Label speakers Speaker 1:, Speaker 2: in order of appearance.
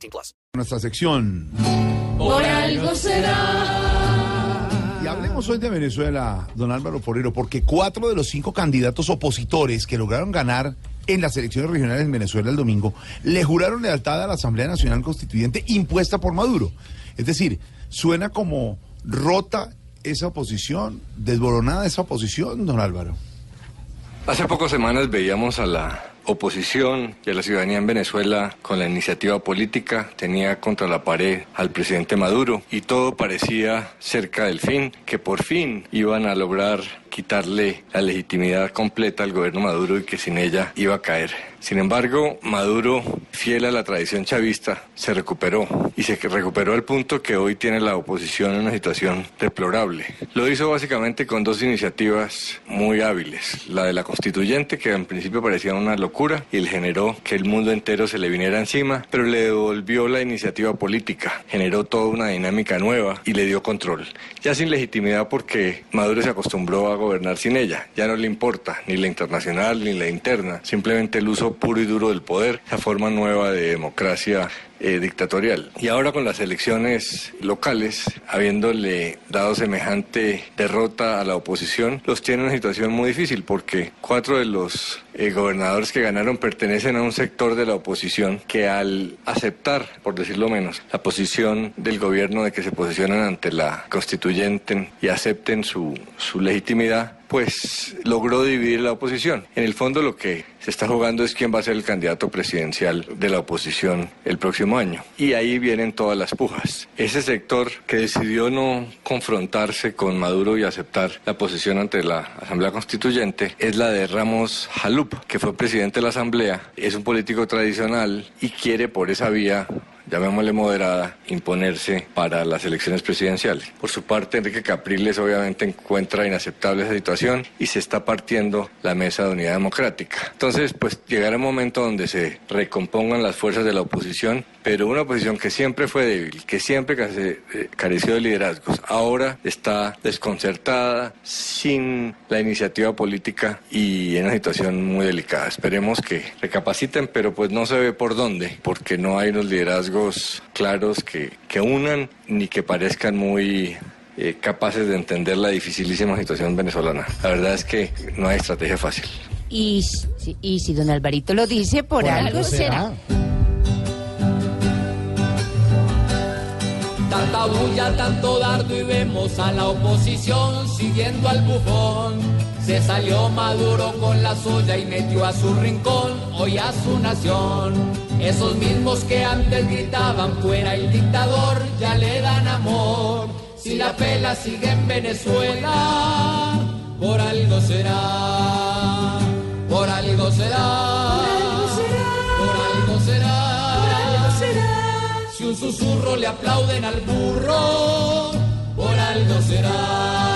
Speaker 1: 18 plus.
Speaker 2: Nuestra sección.
Speaker 3: Por algo será.
Speaker 2: Y hablemos hoy de Venezuela, don Álvaro Forero, porque cuatro de los cinco candidatos opositores que lograron ganar en las elecciones regionales en Venezuela el domingo le juraron lealtad a la Asamblea Nacional Constituyente impuesta por Maduro. Es decir, suena como rota esa oposición, desboronada esa oposición, don Álvaro.
Speaker 4: Hace pocas semanas veíamos a la oposición a la ciudadanía en Venezuela con la iniciativa política, tenía contra la pared al presidente Maduro. Y todo parecía cerca del fin, que por fin iban a lograr quitarle la legitimidad completa al gobierno Maduro y que sin ella iba a caer. Sin embargo, Maduro, fiel a la tradición chavista, se recuperó y se recuperó al punto que hoy tiene la oposición en una situación deplorable. Lo hizo básicamente con dos iniciativas muy hábiles, la de la constituyente, que en principio parecía una locura y generó que el mundo entero se le viniera encima, pero le devolvió la iniciativa política, generó toda una dinámica nueva y le dio control. Ya sin legitimidad porque Maduro se acostumbró a gobernar sin ella. Ya no le importa ni la internacional ni la interna, simplemente el uso puro y duro del poder, esa forma nueva de democracia eh, dictatorial. Y ahora con las elecciones locales, habiéndole dado semejante derrota a la oposición, los tiene en una situación muy difícil porque cuatro de los eh, gobernadores que ganaron pertenecen a un sector de la oposición que al aceptar, por decirlo menos, la posición del gobierno de que se posicionan ante la constituyente y acepten su, su legitimidad, pues logró dividir la oposición. En el fondo lo que se está jugando es quién va a ser el candidato presidencial de la oposición el próximo año. Y ahí vienen todas las pujas. Ese sector que decidió no confrontarse con Maduro y aceptar la posición ante la Asamblea Constituyente es la de Ramos Jalup, que fue presidente de la Asamblea, es un político tradicional y quiere por esa vía llamémosle moderada, imponerse para las elecciones presidenciales. Por su parte, Enrique Capriles obviamente encuentra inaceptable esa situación y se está partiendo la mesa de unidad democrática. Entonces, pues llegará un momento donde se recompongan las fuerzas de la oposición, pero una oposición que siempre fue débil, que siempre eh, careció de liderazgos, ahora está desconcertada, sin la iniciativa política y en una situación muy delicada. Esperemos que recapaciten, pero pues no se ve por dónde, porque no hay unos liderazgos claros que, que unan ni que parezcan muy eh, capaces de entender la dificilísima situación venezolana. La verdad es que no hay estrategia fácil.
Speaker 3: Y, y si don Alvarito lo dice, por, algo será.
Speaker 5: Tanta bulla, tanto dardo y vemos a la oposición siguiendo al bufón. Se salió Maduro con la suya y metió a su rincón, hoy a su nación. Esos mismos que antes gritaban fuera el dictador, ya le dan amor. Si la pela sigue en Venezuela, por algo será, por algo será, un susurro le aplauden al burro, por algo será.